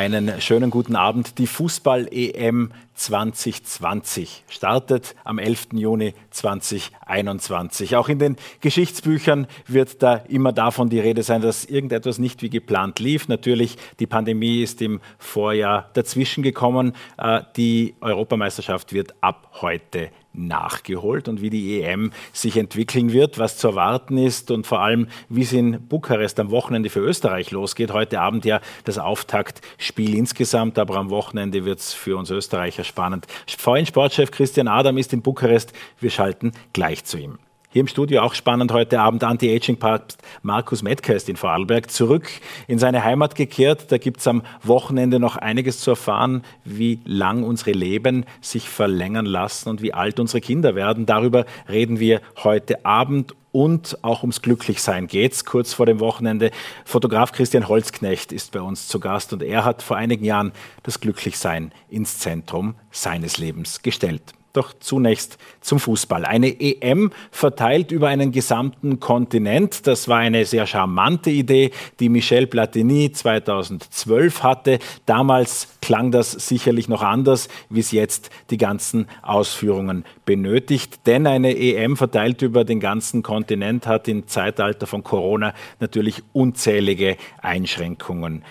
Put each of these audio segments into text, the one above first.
Einen schönen guten Abend. Die Fußball-EM 2020 startet am 11. Juni 2021. Auch in den Geschichtsbüchern wird da immer davon die Rede sein, dass irgendetwas nicht wie geplant lief. Natürlich, die Pandemie ist im Vorjahr dazwischen gekommen. Äh, die Europameisterschaft wird ab heute nachgeholt und wie die EM sich entwickeln wird, was zu erwarten ist und vor allem, wie es in Bukarest am Wochenende für Österreich losgeht. Heute Abend ja das Auftaktspiel insgesamt, aber am Wochenende wird es für uns Österreicher spannend. VN-Sportchef Christian Adam ist in Bukarest. Wir schalten gleich zu ihm. Hier im Studio auch spannend heute Abend Anti-Aging-Papst Markus Mettker ist in Vorarlberg zurück in seine Heimat gekehrt. Da gibt es am Wochenende noch einiges zu erfahren, wie lang unsere Leben sich verlängern lassen und wie alt unsere Kinder werden. Darüber reden wir heute Abend und auch ums Glücklichsein geht's. Kurz vor dem Wochenende. Fotograf Christian Holzknecht ist bei uns zu Gast und er hat vor einigen Jahren das Glücklichsein ins Zentrum seines Lebens gestellt. Doch zunächst zum Fußball. Eine EM verteilt über einen gesamten Kontinent. Das war eine sehr charmante Idee, die Michel Platini 2012 hatte. Damals klang das sicherlich noch anders, wie es jetzt die ganzen Ausführungen benötigt. Denn eine EM verteilt über den ganzen Kontinent hat im Zeitalter von Corona natürlich unzählige Einschränkungen,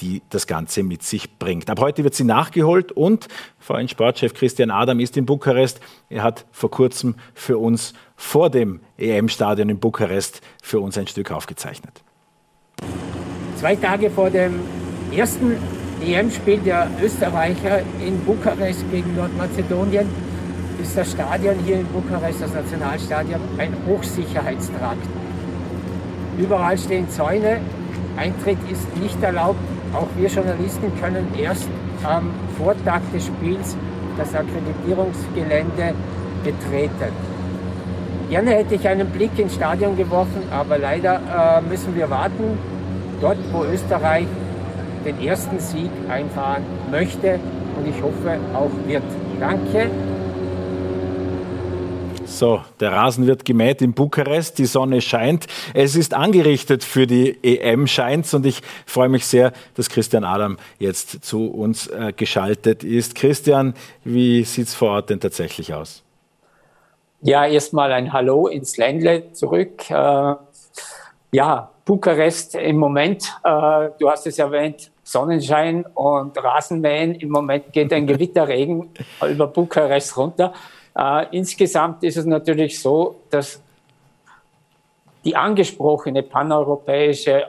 die das Ganze mit sich bringt. Ab heute wird sie nachgeholt und VN-Sportchef Christian Adam ist in Bukarest. Er hat vor kurzem für uns vor dem EM-Stadion in Bukarest für uns ein Stück aufgezeichnet. Zwei Tage vor dem ersten EM-Spiel der Österreicher in Bukarest gegen Nordmazedonien ist das Stadion hier in Bukarest, das Nationalstadion, ein Hochsicherheitstrakt. Überall stehen Zäune, Eintritt ist nicht erlaubt. Auch wir Journalisten können erst am Vortag des Spiels das Akkreditierungsgelände betreten. Gerne hätte ich einen Blick ins Stadion geworfen, aber leider äh, müssen wir warten. Dort, wo Österreich den ersten Sieg einfahren möchte und ich hoffe auch wird. Danke so, der Rasen wird gemäht in Bukarest, die Sonne scheint. Es ist angerichtet für die EM, scheint's. Und ich freue mich sehr, dass Christian Adam jetzt zu uns äh, geschaltet ist. Christian, wie sieht's vor Ort denn tatsächlich aus? Ja, erstmal ein Hallo ins Ländle zurück. Äh, ja, Bukarest im Moment, äh, du hast es erwähnt, Sonnenschein und Rasenmähen. Im Moment geht ein Gewitterregen über Bukarest runter. Äh, insgesamt ist es natürlich so, dass die angesprochene paneuropäische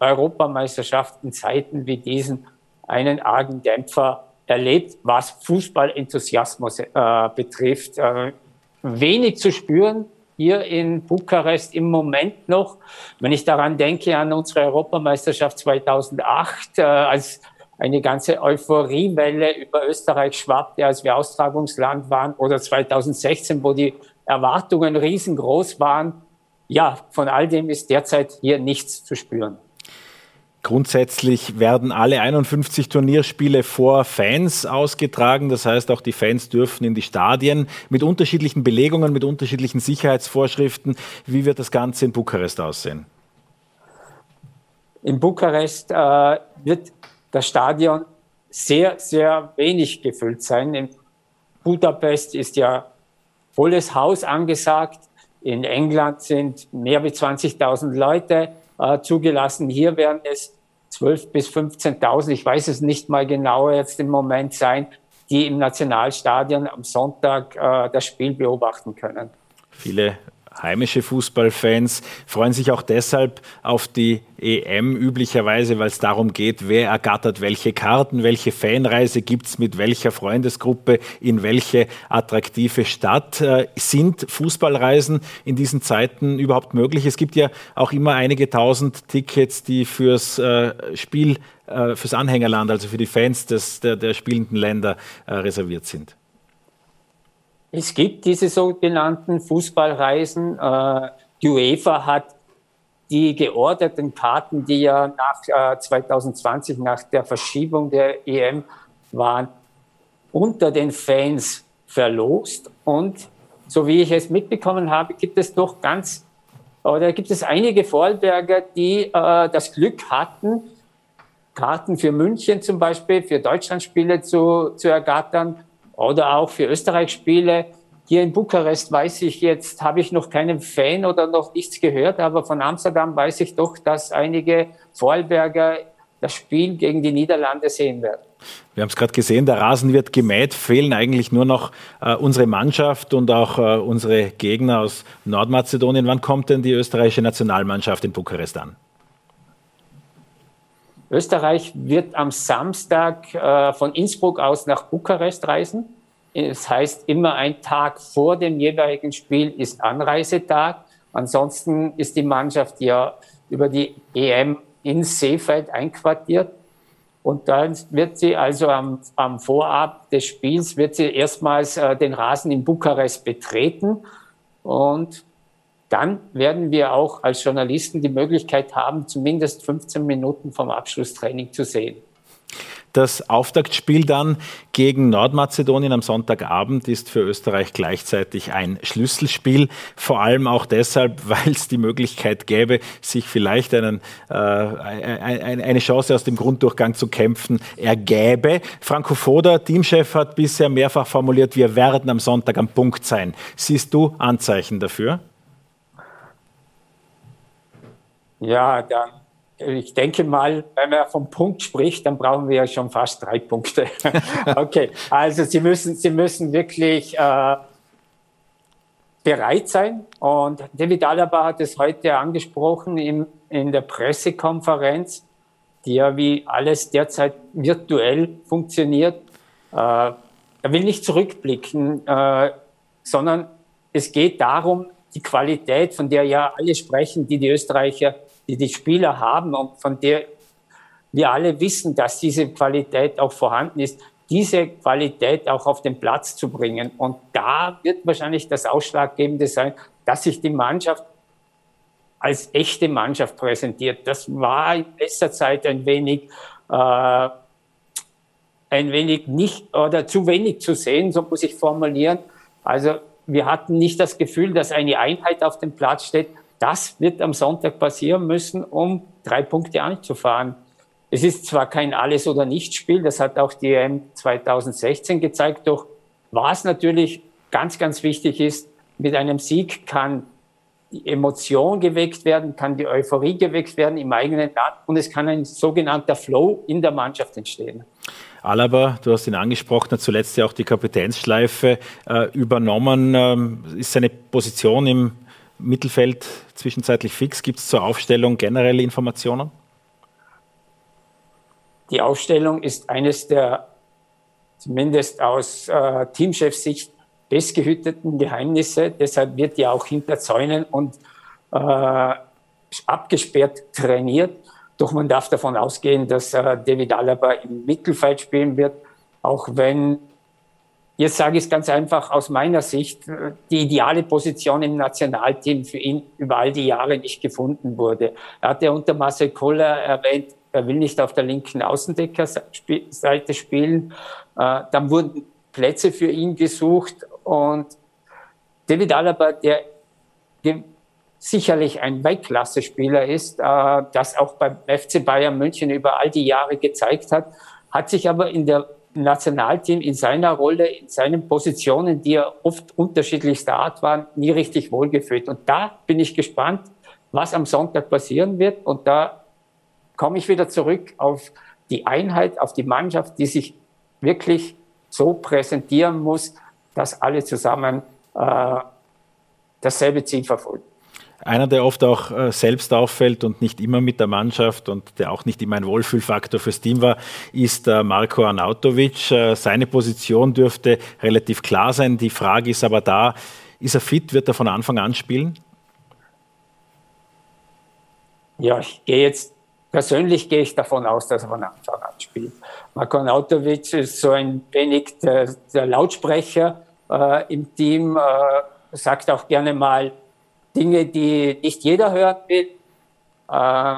Europameisterschaft in Zeiten wie diesen einen argen Dämpfer erlebt, was Fußballenthusiasmus äh, betrifft. Äh, wenig zu spüren hier in Bukarest im Moment noch. Wenn ich daran denke an unsere Europameisterschaft 2008, äh, als eine ganze Euphoriewelle über Österreich schwappte, als wir Austragungsland waren, oder 2016, wo die Erwartungen riesengroß waren. Ja, von all dem ist derzeit hier nichts zu spüren. Grundsätzlich werden alle 51 Turnierspiele vor Fans ausgetragen. Das heißt, auch die Fans dürfen in die Stadien mit unterschiedlichen Belegungen, mit unterschiedlichen Sicherheitsvorschriften. Wie wird das Ganze in Bukarest aussehen? In Bukarest äh, wird das Stadion sehr, sehr wenig gefüllt sein. In Budapest ist ja volles Haus angesagt. In England sind mehr wie 20.000 Leute äh, zugelassen. Hier werden es 12.000 bis 15.000, ich weiß es nicht mal genau jetzt im Moment sein, die im Nationalstadion am Sonntag äh, das Spiel beobachten können. Viele heimische Fußballfans freuen sich auch deshalb auf die EM üblicherweise, weil es darum geht, wer ergattert welche Karten, welche Fanreise gibt es mit welcher Freundesgruppe in welche attraktive Stadt. Äh, sind Fußballreisen in diesen Zeiten überhaupt möglich? Es gibt ja auch immer einige tausend Tickets, die fürs äh, Spiel, äh, fürs Anhängerland, also für die Fans des, der, der spielenden Länder reserviert sind. Es gibt diese sogenannten Fußballreisen. Äh, die UEFA hat die geordneten Karten, die ja nach 2020, äh, nach der Verschiebung der EM waren, unter den Fans verlost. Und so wie ich es mitbekommen habe, gibt es doch ganz, oder gibt es einige Vorarlberger, die äh, das Glück hatten, Karten für München zum Beispiel, für Deutschlandspiele zu, zu ergattern oder auch für Österreich-Spiele. Hier in Bukarest weiß ich jetzt, habe ich noch keinen Fan oder noch nichts gehört, aber von Amsterdam weiß ich doch, dass einige Vorarlberger das Spiel gegen die Niederlande sehen werden. Wir haben es gerade gesehen, der Rasen wird gemäht, fehlen eigentlich nur noch äh, unsere Mannschaft und auch äh, unsere Gegner aus Nordmazedonien. Wann kommt denn die österreichische Nationalmannschaft in Bukarest an? Österreich wird am Samstag äh, von Innsbruck aus nach Bukarest reisen. Das heißt, immer ein Tag vor dem jeweiligen Spiel ist Anreisetag. Ansonsten ist die Mannschaft ja über die EM in Seefeld einquartiert. Und dann wird sie also am, am Vorab des Spiels, wird sie erstmals äh, den Rasen in Bukarest betreten. Und dann werden wir auch als Journalisten die Möglichkeit haben, zumindest 15 Minuten vom Abschlusstraining zu sehen. Das Auftaktspiel dann gegen Nordmazedonien am Sonntagabend ist für Österreich gleichzeitig ein Schlüsselspiel. Vor allem auch deshalb, weil es die Möglichkeit gäbe, sich vielleicht einen, äh, eine Chance aus dem Grunddurchgang zu kämpfen ergäbe. Franco Foda, Teamchef, hat bisher mehrfach formuliert, wir werden am Sonntag am Punkt sein. Siehst du Anzeichen dafür? Ja, dann ich denke mal, wenn man vom Punkt spricht, dann brauchen wir ja schon fast drei Punkte. okay, also Sie müssen, Sie müssen wirklich äh, bereit sein. Und David Alaba hat es heute angesprochen im, in der Pressekonferenz, die ja wie alles derzeit virtuell funktioniert. Äh, er will nicht zurückblicken, äh, sondern es geht darum, die Qualität, von der ja alle sprechen, die die Österreicher die die Spieler haben und von der wir alle wissen, dass diese Qualität auch vorhanden ist, diese Qualität auch auf den Platz zu bringen. Und da wird wahrscheinlich das Ausschlaggebende sein, dass sich die Mannschaft als echte Mannschaft präsentiert. Das war in letzter Zeit ein wenig, äh, ein wenig nicht oder zu wenig zu sehen, so muss ich formulieren. Also wir hatten nicht das Gefühl, dass eine Einheit auf dem Platz steht, das wird am Sonntag passieren müssen, um drei Punkte anzufahren. Es ist zwar kein Alles- oder Nichts-Spiel, das hat auch die EM 2016 gezeigt, doch was natürlich ganz, ganz wichtig ist, mit einem Sieg kann die Emotion geweckt werden, kann die Euphorie geweckt werden im eigenen Land und es kann ein sogenannter Flow in der Mannschaft entstehen. Alaba, du hast ihn angesprochen, hat zuletzt ja auch die Kapitänsschleife äh, übernommen. Ähm, ist seine Position im Mittelfeld zwischenzeitlich fix? Gibt es zur Aufstellung generelle Informationen? Die Aufstellung ist eines der, zumindest aus äh, Teamchefsicht, bestgehüteten Geheimnisse. Deshalb wird ja auch hinter Zäunen und äh, abgesperrt trainiert. Doch man darf davon ausgehen, dass äh, David Alaba im Mittelfeld spielen wird, auch wenn Jetzt sage ich es ganz einfach aus meiner Sicht, die ideale Position im Nationalteam für ihn über all die Jahre nicht gefunden wurde. Er hat ja unter Marcel Koller erwähnt, er will nicht auf der linken Außendeckerseite spielen. Äh, dann wurden Plätze für ihn gesucht und David Alaba, der sicherlich ein Weltklasse-Spieler ist, äh, das auch beim FC Bayern München über all die Jahre gezeigt hat, hat sich aber in der Nationalteam in seiner Rolle, in seinen Positionen, die ja oft unterschiedlichster Art waren, nie richtig wohlgefühlt. Und da bin ich gespannt, was am Sonntag passieren wird. Und da komme ich wieder zurück auf die Einheit, auf die Mannschaft, die sich wirklich so präsentieren muss, dass alle zusammen äh, dasselbe Ziel verfolgen. Einer, der oft auch äh, selbst auffällt und nicht immer mit der Mannschaft und der auch nicht immer ein Wohlfühlfaktor fürs Team war, ist äh, Marko Arnautovic. Äh, seine Position dürfte relativ klar sein. Die Frage ist aber da, ist er fit? Wird er von Anfang an spielen? Ja, ich gehe jetzt, persönlich gehe ich davon aus, dass er von Anfang an spielt. Marko Arnautovic ist so ein wenig der, der Lautsprecher äh, im Team, äh, sagt auch gerne mal, Dinge, die nicht jeder hören will. Äh,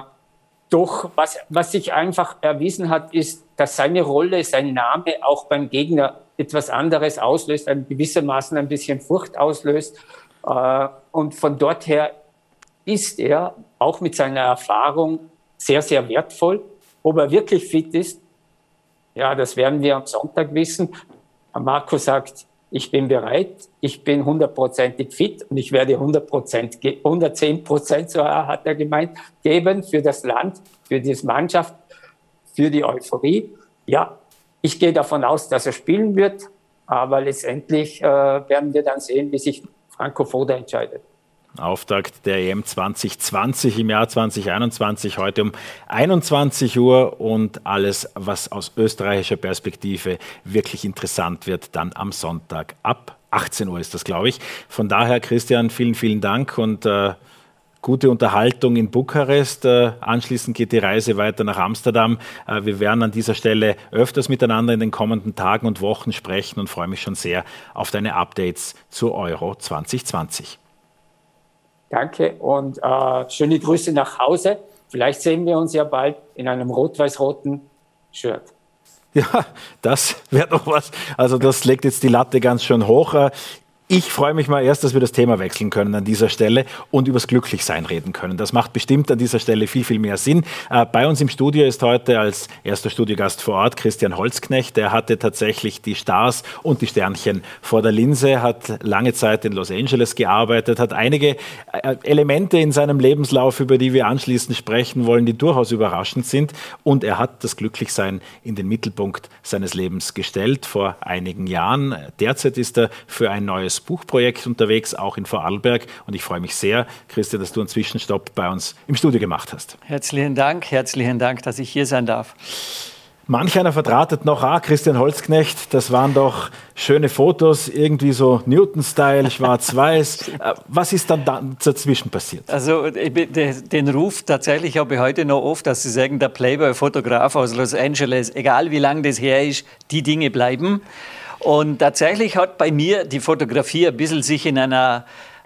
doch was, was sich einfach erwiesen hat, ist, dass seine Rolle, sein Name auch beim Gegner etwas anderes auslöst, ein gewissermaßen ein bisschen Furcht auslöst. Äh, und von dort her ist er auch mit seiner Erfahrung sehr, sehr wertvoll. Ob er wirklich fit ist, ja, das werden wir am Sonntag wissen. Marco sagt, ich bin bereit, ich bin hundertprozentig fit und ich werde 100 Prozent, 110 Prozent, so hat er gemeint, geben für das Land, für die Mannschaft, für die Euphorie. Ja, ich gehe davon aus, dass er spielen wird, aber letztendlich äh, werden wir dann sehen, wie sich Franco Foda entscheidet. Auftakt der EM 2020 im Jahr 2021, heute um 21 Uhr und alles, was aus österreichischer Perspektive wirklich interessant wird, dann am Sonntag ab 18 Uhr ist das, glaube ich. Von daher, Christian, vielen, vielen Dank und äh, gute Unterhaltung in Bukarest. Äh, anschließend geht die Reise weiter nach Amsterdam. Äh, wir werden an dieser Stelle öfters miteinander in den kommenden Tagen und Wochen sprechen und freue mich schon sehr auf deine Updates zur Euro 2020. Danke und äh, schöne Grüße nach Hause. Vielleicht sehen wir uns ja bald in einem rot-weiß-roten Shirt. Ja, das wäre doch was. Also das legt jetzt die Latte ganz schön hoch. Ich freue mich mal erst, dass wir das Thema wechseln können an dieser Stelle und übers Glücklichsein reden können. Das macht bestimmt an dieser Stelle viel, viel mehr Sinn. Äh, bei uns im Studio ist heute als erster Studiogast vor Ort Christian Holzknecht. Der hatte tatsächlich die Stars und die Sternchen vor der Linse, hat lange Zeit in Los Angeles gearbeitet, hat einige äh, Elemente in seinem Lebenslauf, über die wir anschließend sprechen wollen, die durchaus überraschend sind. Und er hat das Glücklichsein in den Mittelpunkt seines Lebens gestellt vor einigen Jahren. Derzeit ist er für ein neues neues Buchprojekt unterwegs, auch in Vorarlberg. Und ich freue mich sehr, Christian, dass du einen Zwischenstopp bei uns im Studio gemacht hast. Herzlichen Dank, herzlichen Dank, dass ich hier sein darf. Manch einer verdrahtet noch, ah, Christian Holzknecht, das waren doch schöne Fotos, irgendwie so Newton-Style, schwarz-weiß. Äh, was ist dann da dazwischen passiert? Also den Ruf tatsächlich habe ich heute noch oft, dass Sie sagen, der Playboy-Fotograf aus Los Angeles, egal wie lange das her ist, die Dinge bleiben. Und tatsächlich hat bei mir die Fotografie ein bisschen sich in einer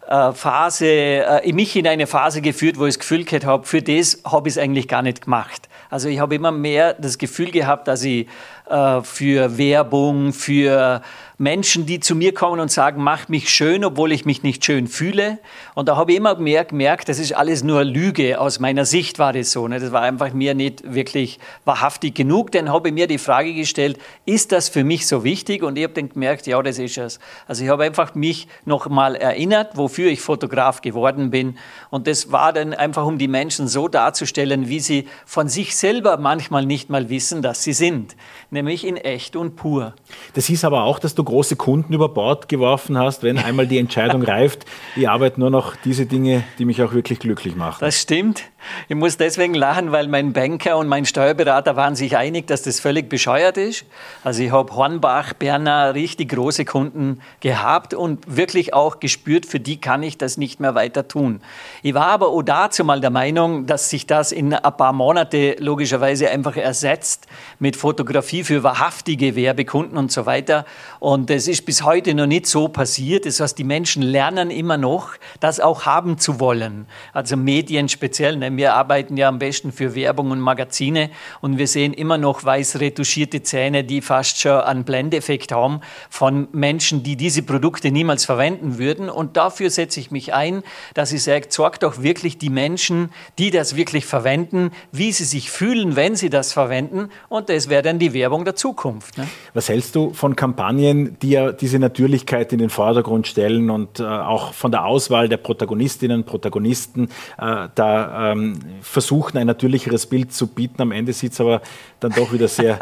äh, Phase, äh, mich in eine Phase geführt, wo ich das Gefühl gehabt habe, für das habe ich es eigentlich gar nicht gemacht. Also ich habe immer mehr das Gefühl gehabt, dass ich äh, für Werbung, für Menschen, die zu mir kommen und sagen, mach mich schön, obwohl ich mich nicht schön fühle. Und da habe ich immer mehr gemerkt, das ist alles nur Lüge. Aus meiner Sicht war das so. Ne? Das war einfach mir nicht wirklich wahrhaftig genug. Dann habe ich mir die Frage gestellt, ist das für mich so wichtig? Und ich habe dann gemerkt, ja, das ist es. Also ich habe einfach mich noch mal erinnert, wofür ich Fotograf geworden bin. Und das war dann einfach, um die Menschen so darzustellen, wie sie von sich selber manchmal nicht mal wissen, dass sie sind. Nämlich in echt und pur. Das hieß aber auch, dass du große Kunden über Bord geworfen hast, wenn einmal die Entscheidung reift, ich arbeite nur noch diese Dinge, die mich auch wirklich glücklich machen. Das stimmt. Ich muss deswegen lachen, weil mein Banker und mein Steuerberater waren sich einig, dass das völlig bescheuert ist. Also ich habe Hornbach, Berner richtig große Kunden gehabt und wirklich auch gespürt, für die kann ich das nicht mehr weiter tun. Ich war aber auch dazu mal der Meinung, dass sich das in ein paar Monate logischerweise einfach ersetzt mit Fotografie für wahrhaftige Werbekunden und so weiter. Und das ist bis heute noch nicht so passiert. Das heißt, die Menschen lernen immer noch, das auch haben zu wollen. Also Medien speziell. Ne? Wir arbeiten ja am besten für Werbung und Magazine und wir sehen immer noch weiß retuschierte Zähne, die fast schon einen Blendeffekt haben von Menschen, die diese Produkte niemals verwenden würden. Und dafür setze ich mich ein, dass ich sage, sorgt doch wirklich die Menschen, die das wirklich verwenden, wie sie sich fühlen, wenn sie das verwenden. Und das wäre dann die Werbung der Zukunft. Ne? Was hältst du von Kampagnen, die ja diese Natürlichkeit in den Vordergrund stellen und äh, auch von der Auswahl der Protagonistinnen und Protagonisten äh, da ähm, versuchen, ein natürlicheres Bild zu bieten. Am Ende sieht es aber dann doch wieder sehr,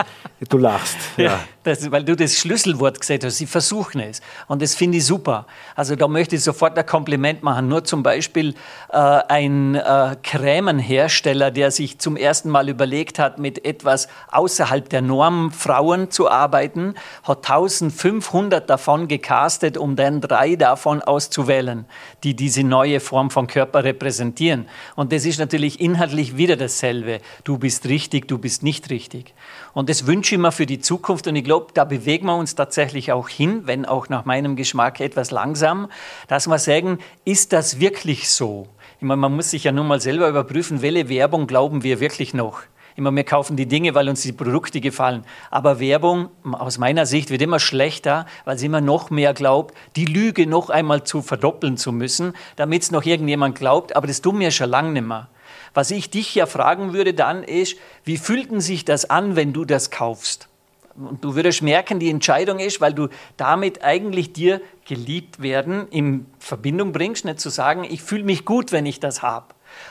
du lachst. Ja. Das, weil du das Schlüsselwort gesagt hast, sie versuchen es. Und das finde ich super. Also da möchte ich sofort ein Kompliment machen. Nur zum Beispiel äh, ein äh, Krämenhersteller, der sich zum ersten Mal überlegt hat, mit etwas außerhalb der Norm Frauen zu arbeiten, hat 1500 davon gecastet, um dann drei davon auszuwählen, die diese neue Form von Körper repräsentieren. Und das ist natürlich inhaltlich wieder dasselbe. Du bist richtig, du bist nicht richtig. Und das wünsche ich mir für die Zukunft. Und ich glaube, da bewegen wir uns tatsächlich auch hin, wenn auch nach meinem Geschmack etwas langsam, dass wir sagen, ist das wirklich so? Ich meine, man muss sich ja nun mal selber überprüfen, welche Werbung glauben wir wirklich noch? Immer wir kaufen die Dinge, weil uns die Produkte gefallen. Aber Werbung aus meiner Sicht wird immer schlechter, weil sie immer noch mehr glaubt, die Lüge noch einmal zu verdoppeln zu müssen, damit es noch irgendjemand glaubt. Aber das tun wir schon lange nicht mehr. Was ich dich ja fragen würde dann ist, wie fühlten sich das an, wenn du das kaufst? Und du würdest merken, die Entscheidung ist, weil du damit eigentlich dir geliebt werden in Verbindung bringst, nicht zu sagen, ich fühle mich gut, wenn ich das habe.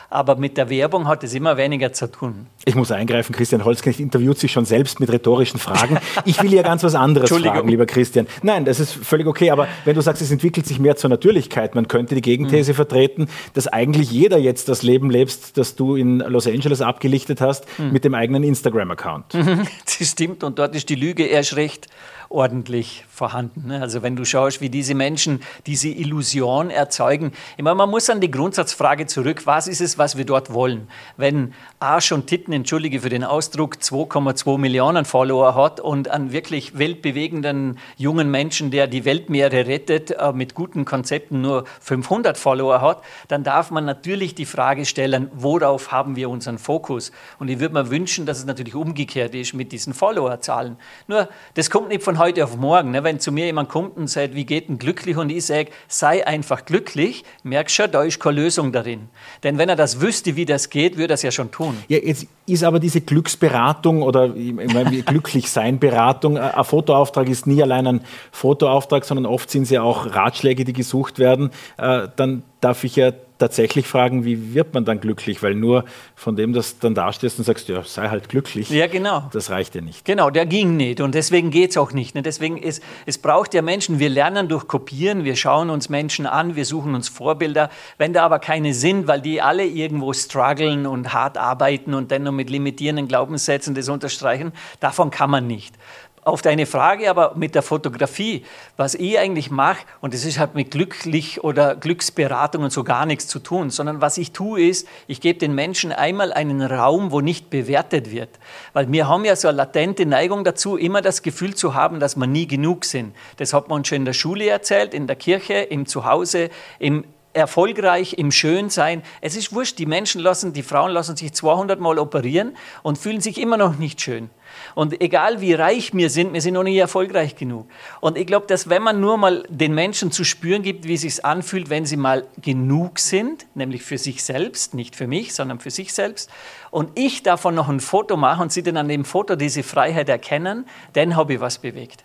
Aber mit der Werbung hat es immer weniger zu tun. Ich muss eingreifen, Christian Holzknecht interviewt sich schon selbst mit rhetorischen Fragen. Ich will ja ganz was anderes fragen, lieber Christian. Nein, das ist völlig okay, aber wenn du sagst, es entwickelt sich mehr zur Natürlichkeit, man könnte die Gegenthese mhm. vertreten, dass eigentlich jeder jetzt das Leben lebst, das du in Los Angeles abgelichtet hast, mhm. mit dem eigenen Instagram-Account. Das stimmt und dort ist die Lüge erst recht ordentlich vorhanden. Ne? Also wenn du schaust, wie diese Menschen diese Illusion erzeugen. Ich meine, man muss an die Grundsatzfrage zurück, was ist es, was wir dort wollen? Wenn Arsch und Titten, entschuldige für den Ausdruck, 2,2 Millionen Follower hat und einen wirklich weltbewegenden jungen Menschen, der die Weltmeere rettet, äh, mit guten Konzepten nur 500 Follower hat, dann darf man natürlich die Frage stellen, worauf haben wir unseren Fokus? Und ich würde mir wünschen, dass es natürlich umgekehrt ist mit diesen Followerzahlen. Nur, das kommt nicht von heute auf morgen. Ne? Wenn zu mir jemand kommt und sagt, wie geht denn glücklich? Und ich sage, sei einfach glücklich, merkst schon, da ist keine Lösung darin. Denn wenn er das wüsste, wie das geht, würde es ja schon tun. Ja, jetzt ist aber diese Glücksberatung oder Glücklichsein-Beratung, ein Fotoauftrag ist nie allein ein Fotoauftrag, sondern oft sind es ja auch Ratschläge, die gesucht werden. Äh, dann darf ich ja tatsächlich fragen, wie wird man dann glücklich? Weil nur von dem, dass du dann dastehst und sagst, ja, sei halt glücklich. Ja, genau. Das reicht ja nicht. Genau, der ging nicht und deswegen geht es auch nicht. Ne? Deswegen ist, es braucht ja Menschen, wir lernen durch Kopieren, wir schauen uns Menschen an, wir suchen uns Vorbilder. Wenn da aber keine sind, weil die alle irgendwo strugglen und hart arbeiten und dann nur mit limitierenden Glaubenssätzen das unterstreichen, davon kann man nicht auf deine Frage aber mit der Fotografie, was ich eigentlich mache, und das ist halt mit glücklich oder Glücksberatung und so gar nichts zu tun, sondern was ich tue ist, ich gebe den Menschen einmal einen Raum, wo nicht bewertet wird. Weil wir haben ja so eine latente Neigung dazu, immer das Gefühl zu haben, dass wir nie genug sind. Das hat man schon in der Schule erzählt, in der Kirche, im Zuhause, im erfolgreich im Schönsein. Es ist wurscht, die Menschen lassen, die Frauen lassen sich 200 Mal operieren und fühlen sich immer noch nicht schön. Und egal wie reich wir sind, wir sind noch nicht erfolgreich genug. Und ich glaube, dass wenn man nur mal den Menschen zu spüren gibt, wie es sich anfühlt, wenn sie mal genug sind, nämlich für sich selbst, nicht für mich, sondern für sich selbst, und ich davon noch ein Foto mache und sie dann an dem Foto diese Freiheit erkennen, dann habe ich was bewegt.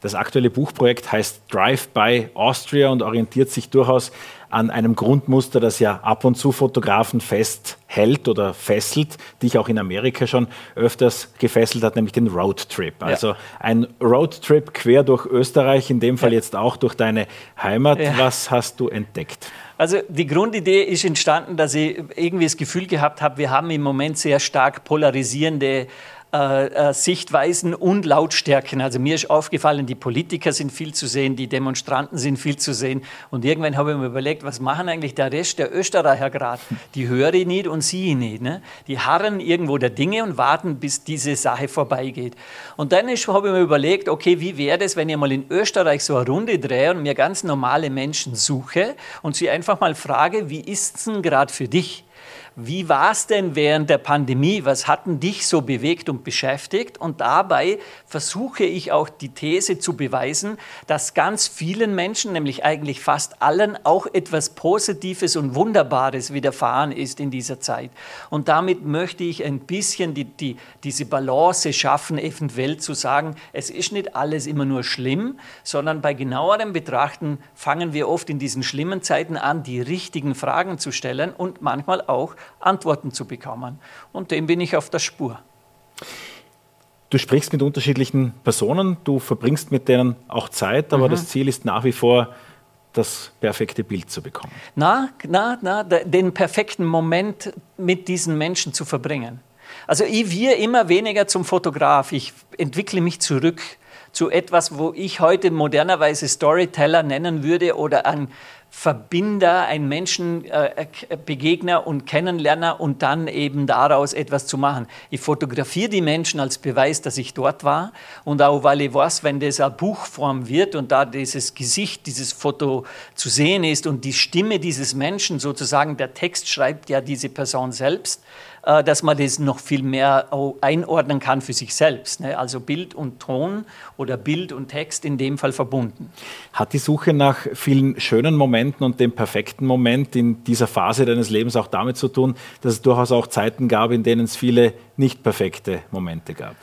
Das aktuelle Buchprojekt heißt Drive by Austria und orientiert sich durchaus an einem Grundmuster, das ja ab und zu Fotografen festhält oder fesselt, die ich auch in Amerika schon öfters gefesselt hat, nämlich den Roadtrip. Also ja. ein Roadtrip quer durch Österreich, in dem Fall ja. jetzt auch durch deine Heimat. Ja. Was hast du entdeckt? Also die Grundidee ist entstanden, dass ich irgendwie das Gefühl gehabt habe, wir haben im Moment sehr stark polarisierende äh, äh, Sichtweisen und Lautstärken. Also mir ist aufgefallen, die Politiker sind viel zu sehen, die Demonstranten sind viel zu sehen. Und irgendwann habe ich mir überlegt, was machen eigentlich der Rest der Österreicher gerade? Die höre ich nicht und sehe nicht. Ne? Die harren irgendwo der Dinge und warten, bis diese Sache vorbeigeht. Und dann habe ich mir überlegt, okay, wie wäre es, wenn ich mal in Österreich so eine Runde drehe und mir ganz normale Menschen suche und sie einfach mal frage, wie ist es denn gerade für dich? Wie war es denn während der Pandemie? Was hat denn dich so bewegt und beschäftigt? Und dabei versuche ich auch die These zu beweisen, dass ganz vielen Menschen, nämlich eigentlich fast allen, auch etwas Positives und Wunderbares widerfahren ist in dieser Zeit. Und damit möchte ich ein bisschen die, die, diese Balance schaffen, eventuell zu sagen, es ist nicht alles immer nur schlimm, sondern bei genauerem Betrachten fangen wir oft in diesen schlimmen Zeiten an, die richtigen Fragen zu stellen und manchmal auch Antworten zu bekommen. Und dem bin ich auf der Spur. Du sprichst mit unterschiedlichen Personen, du verbringst mit denen auch Zeit, aber mhm. das Ziel ist nach wie vor, das perfekte Bild zu bekommen. Na, na, na, den perfekten Moment mit diesen Menschen zu verbringen. Also ich wir immer weniger zum Fotograf. Ich entwickle mich zurück zu etwas, wo ich heute modernerweise Storyteller nennen würde oder ein Verbinder, ein Menschenbegegner äh, und Kennenlerner und dann eben daraus etwas zu machen. Ich fotografiere die Menschen als Beweis, dass ich dort war und auch weil ich weiß, wenn das eine Buchform wird und da dieses Gesicht, dieses Foto zu sehen ist und die Stimme dieses Menschen sozusagen, der Text schreibt ja diese Person selbst, äh, dass man das noch viel mehr einordnen kann für sich selbst. Ne? Also Bild und Ton oder Bild und Text in dem Fall verbunden. Hat die Suche nach vielen schönen Momenten und dem perfekten Moment in dieser Phase deines Lebens auch damit zu tun, dass es durchaus auch Zeiten gab, in denen es viele nicht perfekte Momente gab?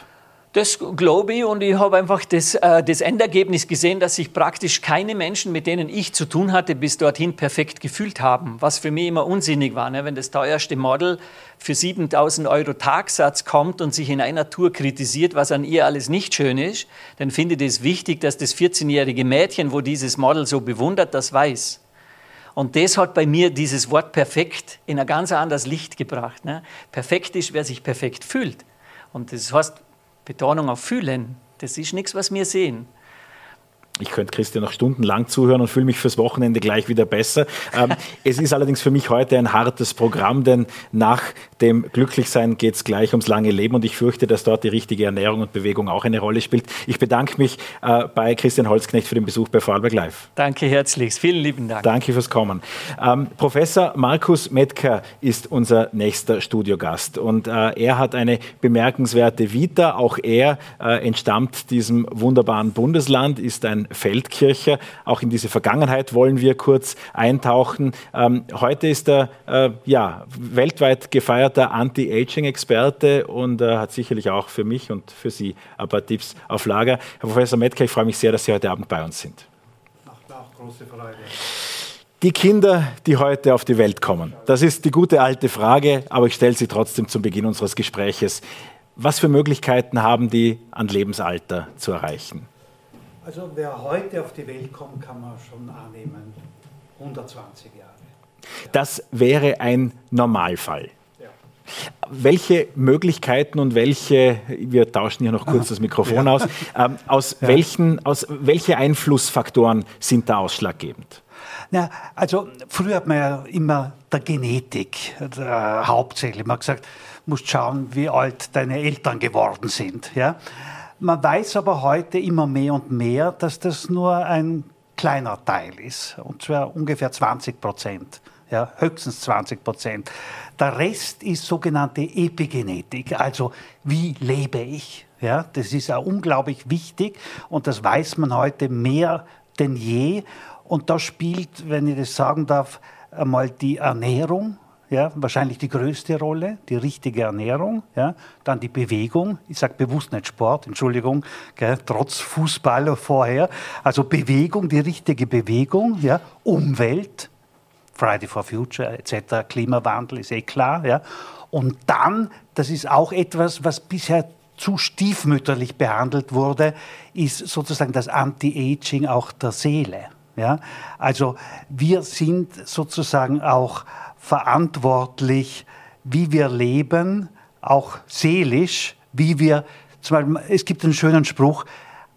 Das glaube ich und ich habe einfach das, äh, das Endergebnis gesehen, dass sich praktisch keine Menschen, mit denen ich zu tun hatte, bis dorthin perfekt gefühlt haben. Was für mich immer unsinnig war. Ne? Wenn das teuerste Model für 7000 Euro Tagsatz kommt und sich in einer Tour kritisiert, was an ihr alles nicht schön ist, dann finde ich es wichtig, dass das 14-jährige Mädchen, wo dieses Model so bewundert, das weiß. Und das hat bei mir dieses Wort perfekt in ein ganz anderes Licht gebracht. Ne? Perfekt ist, wer sich perfekt fühlt. Und das heißt, Betonung auf fühlen. Das ist nichts, was wir sehen. Ich könnte Christian noch stundenlang zuhören und fühle mich fürs Wochenende gleich wieder besser. Ähm, es ist allerdings für mich heute ein hartes Programm, denn nach dem Glücklichsein geht es gleich ums lange Leben und ich fürchte, dass dort die richtige Ernährung und Bewegung auch eine Rolle spielt. Ich bedanke mich äh, bei Christian Holzknecht für den Besuch bei Vorarlberg Live. Danke herzlichst. Vielen lieben Dank. Danke fürs Kommen. Ähm, Professor Markus Metker ist unser nächster Studiogast und äh, er hat eine bemerkenswerte Vita. Auch er äh, entstammt diesem wunderbaren Bundesland, ist ein Feldkircher. Auch in diese Vergangenheit wollen wir kurz eintauchen. Ähm, heute ist er äh, ja, weltweit gefeierter Anti-Aging-Experte und äh, hat sicherlich auch für mich und für Sie ein paar Tipps auf Lager. Herr Professor Metke, ich freue mich sehr, dass Sie heute Abend bei uns sind. Macht auch große Freude. Die Kinder, die heute auf die Welt kommen, das ist die gute alte Frage, aber ich stelle sie trotzdem zum Beginn unseres Gespräches. Was für Möglichkeiten haben die an Lebensalter zu erreichen? Also wer heute auf die Welt kommt, kann man schon annehmen, 120 Jahre. Das wäre ein Normalfall. Ja. Welche Möglichkeiten und welche, wir tauschen hier noch kurz das Mikrofon ja. aus, ähm, aus, welchen, aus welche Einflussfaktoren sind da ausschlaggebend? Na, also früher hat man ja immer der Genetik der, hauptsächlich. Man hat gesagt, musst schauen, wie alt deine Eltern geworden sind. Ja? Man weiß aber heute immer mehr und mehr, dass das nur ein kleiner Teil ist, und zwar ungefähr 20 Prozent. Ja, höchstens 20 Prozent. Der Rest ist sogenannte Epigenetik, also wie lebe ich. Ja, das ist auch unglaublich wichtig und das weiß man heute mehr denn je. Und da spielt, wenn ich das sagen darf, einmal die Ernährung ja, wahrscheinlich die größte Rolle, die richtige Ernährung, ja, dann die Bewegung, ich sage bewusst nicht Sport, Entschuldigung, gell, trotz Fußballer vorher, also Bewegung, die richtige Bewegung, ja, Umwelt, Friday for Future etc., Klimawandel ist eh klar, ja, und dann, das ist auch etwas, was bisher zu stiefmütterlich behandelt wurde, ist sozusagen das Anti-Aging auch der Seele. Ja? Also wir sind sozusagen auch verantwortlich, wie wir leben, auch seelisch, wie wir, zum Beispiel, es gibt einen schönen Spruch,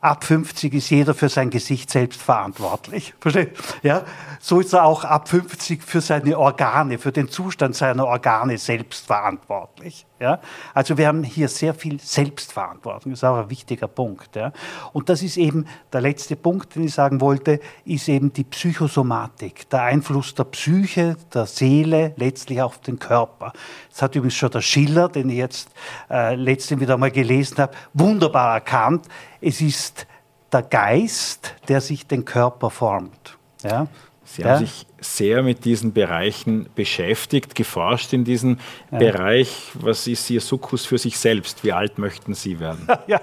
ab 50 ist jeder für sein Gesicht selbst verantwortlich. Versteht? Ja? So ist er auch ab 50 für seine Organe, für den Zustand seiner Organe selbst verantwortlich. Ja? Also wir haben hier sehr viel Selbstverantwortung, das ist auch ein wichtiger Punkt. Ja? Und das ist eben der letzte Punkt, den ich sagen wollte, ist eben die Psychosomatik, der Einfluss der Psyche, der Seele, letztlich auf den Körper. Das hat übrigens schon der Schiller, den ich jetzt äh, letztens wieder mal gelesen habe, wunderbar erkannt. Es ist der Geist, der sich den Körper formt. Ja? Sie ja. haben sich sehr mit diesen Bereichen beschäftigt, geforscht in diesem ja. Bereich. Was ist Ihr Sukkus für sich selbst? Wie alt möchten Sie werden? Ja,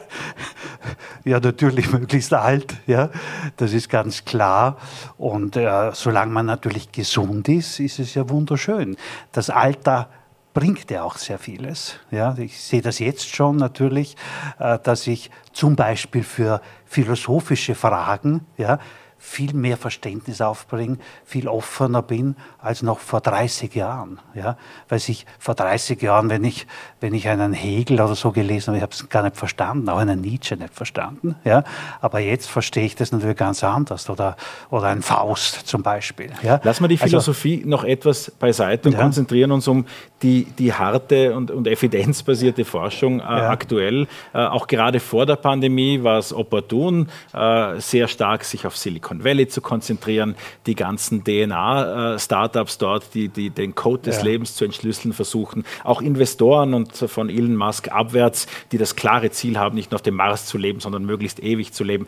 ja natürlich möglichst alt. Ja, das ist ganz klar. Und äh, solange man natürlich gesund ist, ist es ja wunderschön. Das Alter bringt ja auch sehr vieles. Ja, ich sehe das jetzt schon natürlich, äh, dass ich zum Beispiel für philosophische Fragen, ja, viel mehr Verständnis aufbringe, viel offener bin als noch vor 30 Jahren. Ja? Weil ich vor 30 Jahren, wenn ich, wenn ich einen Hegel oder so gelesen habe, ich habe es gar nicht verstanden, auch einen Nietzsche nicht verstanden. Ja? Aber jetzt verstehe ich das natürlich ganz anders. Oder, oder ein Faust zum Beispiel. Ja? Lassen wir die also Philosophie also, noch etwas beiseite und ja. konzentrieren uns um die, die harte und, und evidenzbasierte Forschung äh, ja. aktuell. Äh, auch gerade vor der Pandemie war es opportun, äh, sehr stark sich auf Silikon Silicon Valley zu konzentrieren, die ganzen DNA-Startups dort, die, die den Code des ja. Lebens zu entschlüsseln versuchen, auch Investoren und von Elon Musk abwärts, die das klare Ziel haben, nicht nur auf dem Mars zu leben, sondern möglichst ewig zu leben.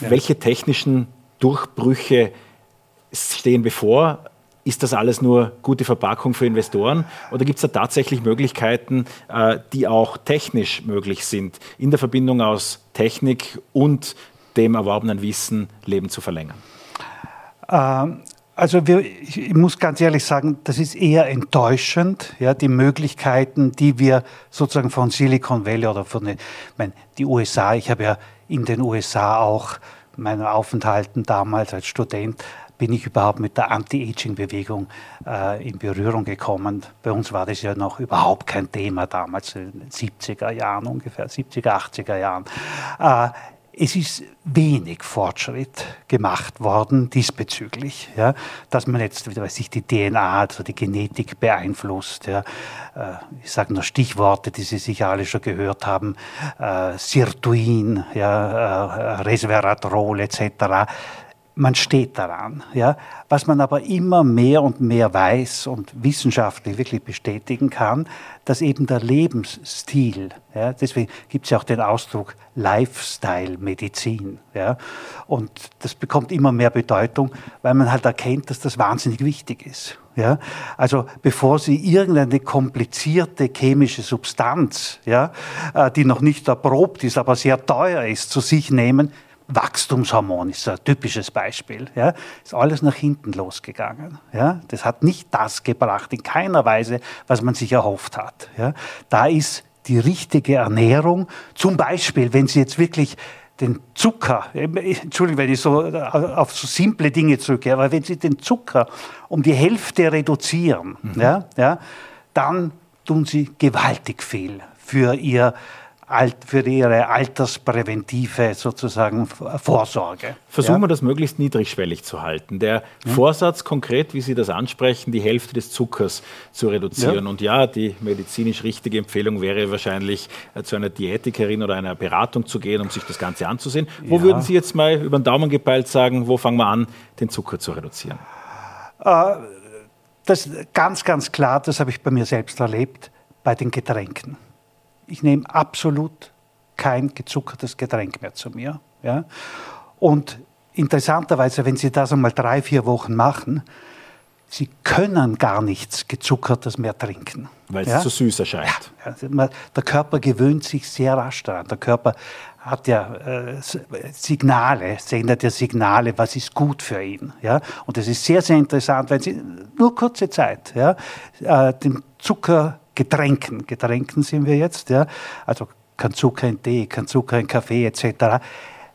Ja. Welche technischen Durchbrüche stehen bevor? Ist das alles nur gute Verpackung für Investoren oder gibt es da tatsächlich Möglichkeiten, äh, die auch technisch möglich sind, in der Verbindung aus Technik und dem erworbenen Wissen Leben zu verlängern? Ähm, also wir, ich muss ganz ehrlich sagen, das ist eher enttäuschend, ja, die Möglichkeiten, die wir sozusagen von Silicon Valley oder von den, meine, die USA, ich habe ja in den USA auch meinen Aufenthalten damals als Student bin ich überhaupt mit der Anti-Aging-Bewegung äh, in Berührung gekommen. Bei uns war das ja noch überhaupt kein Thema damals, in den 70er Jahren ungefähr, 70er, 80er Jahren. Äh, es ist wenig Fortschritt gemacht worden diesbezüglich, ja, dass man jetzt, wie weiß ich, die DNA, also die Genetik beeinflusst. Ja. Äh, ich sage nur Stichworte, die Sie sicher alle schon gehört haben, äh, Sirtuin, ja, äh, Resveratrol etc man steht daran. Ja? Was man aber immer mehr und mehr weiß und wissenschaftlich wirklich bestätigen kann, dass eben der Lebensstil, ja, deswegen gibt es ja auch den Ausdruck Lifestyle-Medizin. Ja? Und das bekommt immer mehr Bedeutung, weil man halt erkennt, dass das wahnsinnig wichtig ist. Ja? Also bevor Sie irgendeine komplizierte chemische Substanz, ja, äh, die noch nicht erprobt ist, aber sehr teuer ist, zu sich nehmen, Wachstumshormon ist ein typisches Beispiel. Ja, ist alles nach hinten losgegangen. Ja, das hat nicht das gebracht, in keiner Weise, was man sich erhofft hat. Ja, da ist die richtige Ernährung, zum Beispiel, wenn Sie jetzt wirklich den Zucker, Entschuldigung, wenn ich so auf so simple Dinge zurückgehe, aber wenn Sie den Zucker um die Hälfte reduzieren, mhm. ja, ja, dann tun Sie gewaltig viel für Ihr für ihre alterspräventive sozusagen Vorsorge. Versuchen ja? wir das möglichst niedrigschwellig zu halten. Der ja. Vorsatz konkret, wie Sie das ansprechen, die Hälfte des Zuckers zu reduzieren. Ja. Und ja, die medizinisch richtige Empfehlung wäre wahrscheinlich äh, zu einer Diätikerin oder einer Beratung zu gehen, um sich das Ganze anzusehen. Wo würden Sie jetzt mal über den Daumen gepeilt sagen, wo fangen wir an, den Zucker zu reduzieren? Äh, das ganz, ganz klar, das habe ich bei mir selbst erlebt, bei den Getränken ich nehme absolut kein gezuckertes Getränk mehr zu mir. Ja? Und interessanterweise, wenn Sie das einmal drei, vier Wochen machen, Sie können gar nichts Gezuckertes mehr trinken. Weil es ja? zu süß erscheint. Ja, der Körper gewöhnt sich sehr rasch daran. Der Körper hat ja äh, Signale, sendet ja Signale, was ist gut für ihn. Ja? Und das ist sehr, sehr interessant, wenn Sie nur kurze Zeit ja, äh, den Zucker Getränken, Getränken sind wir jetzt, ja, also kein Zucker in Tee, kein Zucker in Kaffee etc.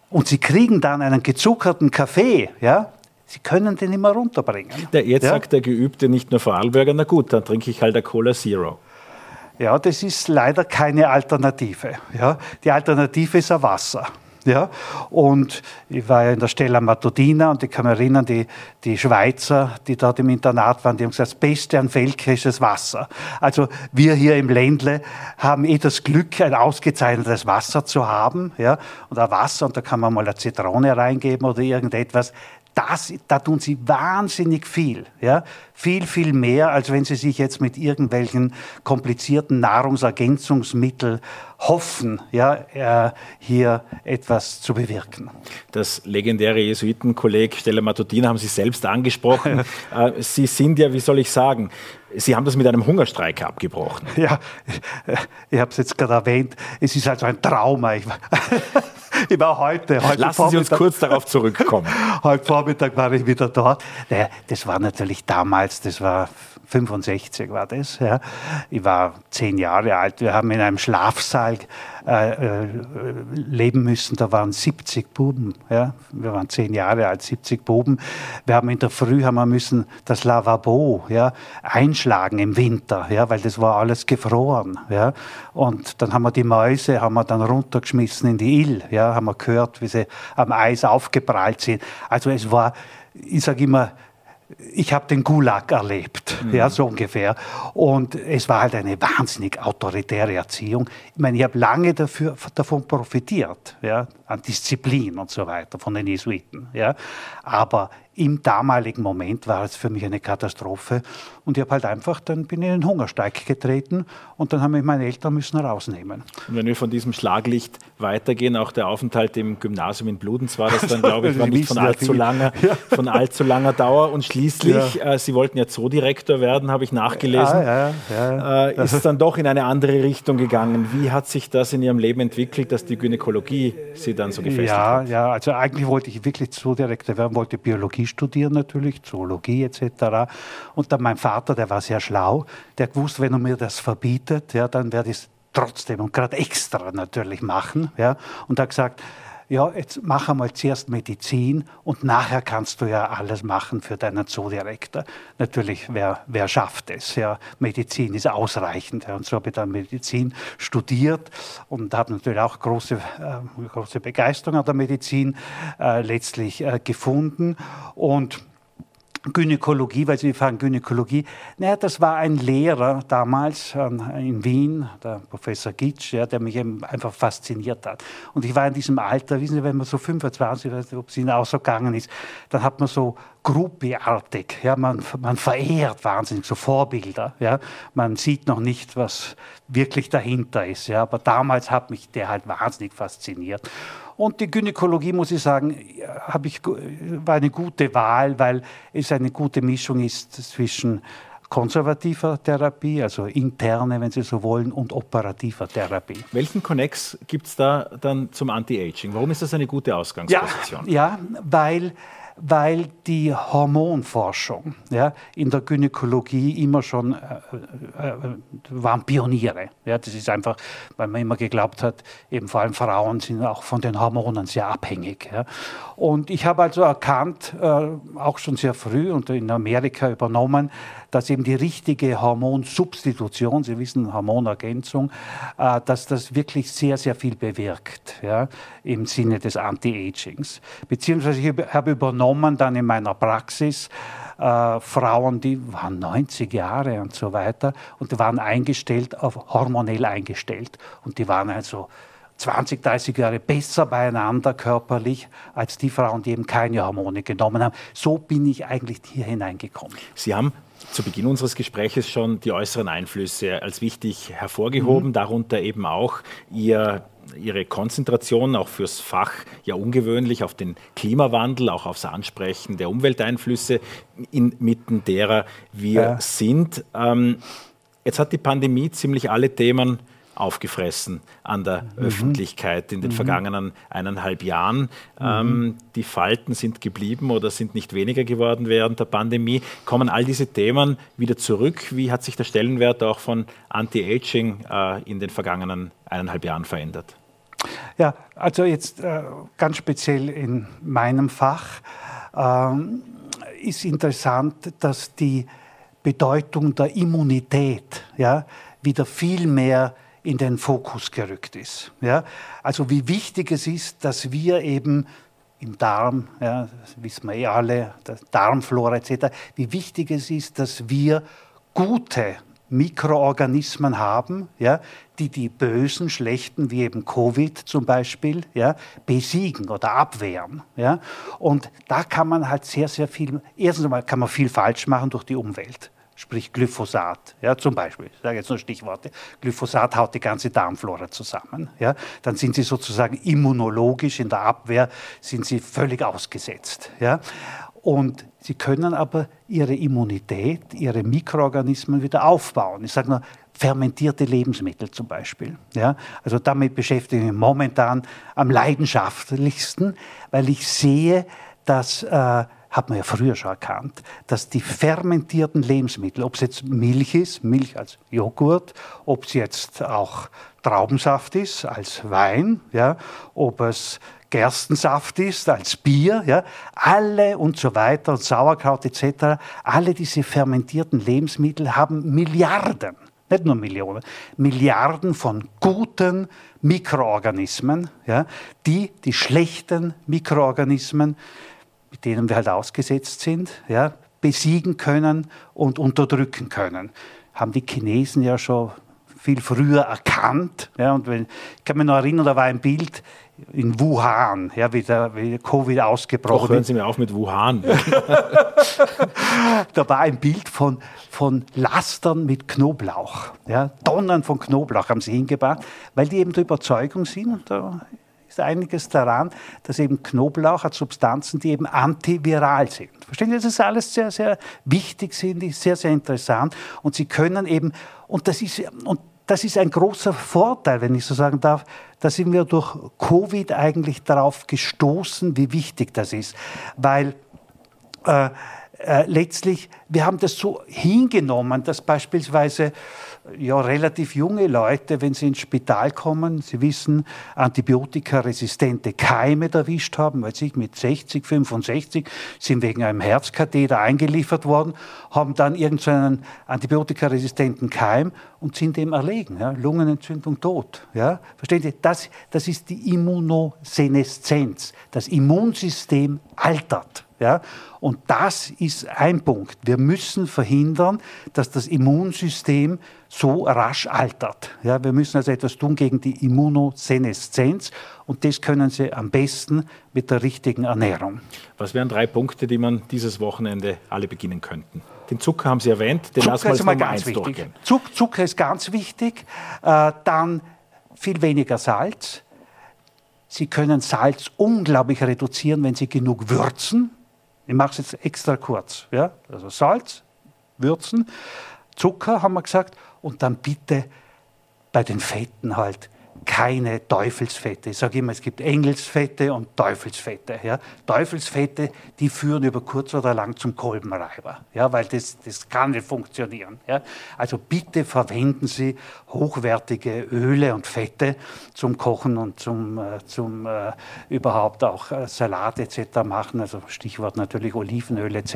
Und sie kriegen dann einen gezuckerten Kaffee, ja, Sie können den immer runterbringen. Der, jetzt ja? sagt der Geübte nicht nur Vorarlberger, na gut, dann trinke ich halt eine Cola Zero. Ja, das ist leider keine Alternative. Ja? Die Alternative ist ein Wasser. Ja? Und ich war ja in der Stella Matutina und ich kann mich erinnern, die, die Schweizer, die dort im Internat waren, die haben gesagt, das Beste an Velke ist das Wasser. Also wir hier im Ländle haben eh das Glück, ein ausgezeichnetes Wasser zu haben. Ja? Und ein Wasser, und da kann man mal eine Zitrone reingeben oder irgendetwas, das, da tun sie wahnsinnig viel. Ja? Viel, viel mehr, als wenn sie sich jetzt mit irgendwelchen komplizierten Nahrungsergänzungsmitteln hoffen, ja, äh, hier etwas zu bewirken. Das legendäre Jesuitenkolleg Stella Matutina haben Sie selbst angesprochen. äh, sie sind ja, wie soll ich sagen, Sie haben das mit einem Hungerstreik abgebrochen. Ja, ich habe es jetzt gerade erwähnt. Es ist also ein Trauma. Ich, ich war heute, heute Lassen Sie uns kurz darauf zurückkommen. heute Vormittag war ich wieder dort. Das war natürlich damals, das war 65 war das. Ja. Ich war zehn Jahre alt. Wir haben in einem Schlafsaal äh, äh, leben müssen. Da waren 70 Buben. Ja. Wir waren zehn Jahre alt, 70 Buben. Wir haben in der Früh haben wir müssen das Lavabo ja, einschlagen im Winter, ja, weil das war alles gefroren. Ja. Und dann haben wir die Mäuse haben wir dann runtergeschmissen in die Ill. Ja, haben wir gehört, wie sie am Eis aufgeprallt sind. Also es war, ich sage immer, ich habe den Gulag erlebt, mhm. ja, so ungefähr. Und es war halt eine wahnsinnig autoritäre Erziehung. Ich meine, ich habe lange dafür, davon profitiert, ja, an Disziplin und so weiter von den Jesuiten. Ja. Aber im damaligen Moment war es für mich eine Katastrophe. Und ich habe halt einfach, dann bin ich in den Hungersteig getreten und dann haben mich meine Eltern müssen rausnehmen. Und wenn wir von diesem Schlaglicht weitergehen, auch der Aufenthalt im Gymnasium in Bludenz war das dann, glaube ich, war nicht von allzu, langer, von allzu langer Dauer. Und schließlich, ja. äh, Sie wollten ja Zoodirektor werden, habe ich nachgelesen, ja, ja, äh, ist es dann doch in eine andere Richtung gegangen. Wie hat sich das in Ihrem Leben entwickelt, dass die Gynäkologie Sie dann so gefestigt ja, hat? Ja, also eigentlich wollte ich wirklich Zoodirektor werden, wollte Biologie studieren natürlich, Zoologie etc. Und dann mein Vater, der war sehr schlau, der gewusst, wenn er mir das verbietet, ja, dann werde ich es trotzdem und gerade extra natürlich machen. Ja. Und hat gesagt, ja, jetzt mach einmal zuerst Medizin und nachher kannst du ja alles machen für deinen Zoodirektor. Natürlich, wer, wer schafft es? Ja, Medizin ist ausreichend. Ja, und so habe ich dann Medizin studiert und habe natürlich auch große, äh, große Begeisterung an der Medizin äh, letztlich äh, gefunden. Und Gynäkologie, weil Sie fragen Gynäkologie. Naja, das war ein Lehrer damals ähm, in Wien, der Professor Gitsch, ja, der mich einfach fasziniert hat. Und ich war in diesem Alter, wissen Sie, wenn man so 25, weiß nicht, ob es Ihnen auch so gegangen ist, dann hat man so Gruppeartig, ja, man, man verehrt wahnsinnig so Vorbilder, ja. Man sieht noch nicht, was wirklich dahinter ist, ja. Aber damals hat mich der halt wahnsinnig fasziniert. Und die Gynäkologie, muss ich sagen, ich, war eine gute Wahl, weil es eine gute Mischung ist zwischen konservativer Therapie, also interne, wenn Sie so wollen, und operativer Therapie. Welchen Connex gibt es da dann zum Anti-Aging? Warum ist das eine gute Ausgangsposition? Ja, ja weil weil die Hormonforschung ja, in der Gynäkologie immer schon äh, äh, äh, waren Pioniere. Ja, das ist einfach, weil man immer geglaubt hat, eben vor allem Frauen sind auch von den Hormonen sehr abhängig. Ja. Und ich habe also erkannt, äh, auch schon sehr früh und in Amerika übernommen, dass eben die richtige Hormonsubstitution, Sie wissen, Hormonergänzung, äh, dass das wirklich sehr, sehr viel bewirkt ja, im Sinne des Anti-Agings. Beziehungsweise ich habe übernommen dann in meiner Praxis äh, Frauen, die waren 90 Jahre und so weiter und die waren eingestellt, auf hormonell eingestellt und die waren also 20, 30 Jahre besser beieinander körperlich als die Frauen, die eben keine Hormone genommen haben. So bin ich eigentlich hier hineingekommen. Sie haben zu Beginn unseres Gespräches schon die äußeren Einflüsse als wichtig hervorgehoben, mhm. darunter eben auch ihr Ihre Konzentration auch fürs Fach ja ungewöhnlich auf den Klimawandel, auch aufs Ansprechen der Umwelteinflüsse, inmitten derer wir ja. sind. Ähm, jetzt hat die Pandemie ziemlich alle Themen aufgefressen an der mhm. Öffentlichkeit in den mhm. vergangenen eineinhalb Jahren. Mhm. Ähm, die Falten sind geblieben oder sind nicht weniger geworden während der Pandemie. Kommen all diese Themen wieder zurück? Wie hat sich der Stellenwert auch von Anti-Aging äh, in den vergangenen eineinhalb Jahren verändert? Ja, also jetzt äh, ganz speziell in meinem Fach ähm, ist interessant, dass die Bedeutung der Immunität ja, wieder viel mehr in den Fokus gerückt ist. Ja? Also wie wichtig es ist, dass wir eben im Darm, ja, das wissen wir eh alle, Darmflora etc., wie wichtig es ist, dass wir gute Mikroorganismen haben, ja, die die bösen, schlechten, wie eben Covid zum Beispiel, ja, besiegen oder abwehren. Ja. Und da kann man halt sehr, sehr viel, erstens einmal kann man viel falsch machen durch die Umwelt sprich Glyphosat, ja, zum Beispiel, ich sage jetzt nur Stichworte, Glyphosat haut die ganze Darmflora zusammen, ja, dann sind sie sozusagen immunologisch in der Abwehr, sind sie völlig ausgesetzt, ja, und sie können aber ihre Immunität, ihre Mikroorganismen wieder aufbauen. Ich sage nur, fermentierte Lebensmittel zum Beispiel. Ja? Also damit beschäftige ich mich momentan am leidenschaftlichsten, weil ich sehe, dass äh, hat man ja früher schon erkannt, dass die fermentierten Lebensmittel, ob es jetzt Milch ist, Milch als Joghurt, ob es jetzt auch Traubensaft ist als Wein, ja, ob es Gerstensaft ist als Bier, ja, alle und so weiter Sauerkraut etc., alle diese fermentierten Lebensmittel haben Milliarden, nicht nur Millionen, Milliarden von guten Mikroorganismen, ja, die die schlechten Mikroorganismen mit denen wir halt ausgesetzt sind, ja, besiegen können und unterdrücken können. Haben die Chinesen ja schon viel früher erkannt. Ja, und wenn, ich kann mich noch erinnern, da war ein Bild in Wuhan, ja, wie, der, wie Covid ausgebrochen ist. hören Sie mir auf mit Wuhan. da war ein Bild von, von Lastern mit Knoblauch. Ja, Tonnen von Knoblauch haben sie hingebracht, weil die eben der Überzeugung sind, und da ist einiges daran, dass eben Knoblauch hat Substanzen, die eben antiviral sind. Verstehen Sie, das ist alles sehr, sehr wichtig, sind sehr, sehr interessant. Und sie können eben, und das ist, und das ist ein großer Vorteil, wenn ich so sagen darf. Da sind wir durch Covid eigentlich darauf gestoßen, wie wichtig das ist. Weil äh, äh, letztlich, wir haben das so hingenommen, dass beispielsweise ja, relativ junge Leute, wenn sie ins Spital kommen, sie wissen, antibiotikaresistente Keime erwischt haben, weil sie mit 60, 65 sind wegen einem Herzkatheter eingeliefert worden, haben dann irgendeinen antibiotikaresistenten Keim und sind dem erlegen. Ja? Lungenentzündung, tot. Ja? Verstehen Sie? Das, das ist die Immunoseneszenz. Das Immunsystem altert. Ja? Und das ist ein Punkt. Wir müssen verhindern, dass das Immunsystem so rasch altert. Ja? Wir müssen also etwas tun gegen die Immunoseneszenz und das können Sie am besten mit der richtigen Ernährung. Was wären drei Punkte, die man dieses Wochenende alle beginnen könnten? Den Zucker haben Sie erwähnt, den lassen wir ganz wichtig. Zucker ist ganz wichtig. Äh, dann viel weniger Salz. Sie können Salz unglaublich reduzieren, wenn Sie genug würzen. Ich mache es jetzt extra kurz. Ja? Also Salz, Würzen, Zucker haben wir gesagt und dann bitte bei den Fetten halt keine Teufelsfette. Ich sage immer, es gibt Engelsfette und Teufelsfette. Ja. Teufelsfette, die führen über kurz oder lang zum Kolbenreiber, ja, weil das, das kann nicht funktionieren. Ja. Also bitte verwenden Sie hochwertige Öle und Fette zum Kochen und zum, äh, zum äh, überhaupt auch äh, Salat etc. machen. Also Stichwort natürlich Olivenöl etc.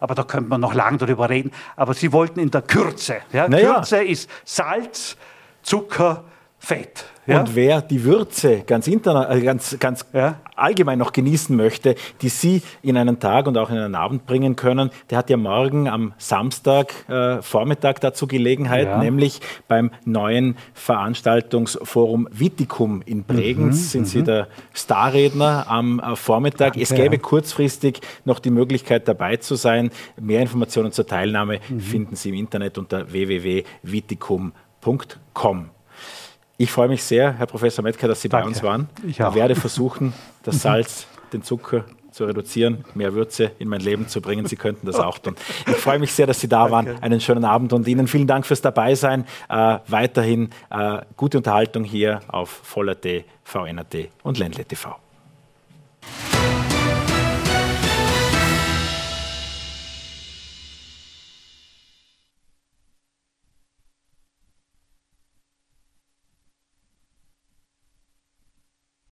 Aber da könnte man noch lange darüber reden. Aber Sie wollten in der Kürze. Ja. Naja. Kürze ist Salz, Zucker, Fett. Ja? Und wer die Würze ganz, äh, ganz, ganz ja? allgemein noch genießen möchte, die Sie in einen Tag und auch in einen Abend bringen können, der hat ja morgen am Samstag äh, Vormittag dazu Gelegenheit, ja. nämlich beim neuen Veranstaltungsforum Viticum in Bregenz mhm, sind Sie mhm. der Starredner am äh, Vormittag. Danke, es gäbe kurzfristig noch die Möglichkeit dabei zu sein. Mehr Informationen zur Teilnahme mhm. finden Sie im Internet unter www.viticum.com. Ich freue mich sehr, Herr Professor Mettker, dass Sie Danke. bei uns waren. Ich auch. werde versuchen, das Salz, den Zucker zu reduzieren, mehr Würze in mein Leben zu bringen. Sie könnten das auch tun. Ich freue mich sehr, dass Sie da waren. Einen schönen Abend und Ihnen vielen Dank fürs Dabeisein. Äh, weiterhin äh, gute Unterhaltung hier auf Voller.t, VNRT und Ländle TV.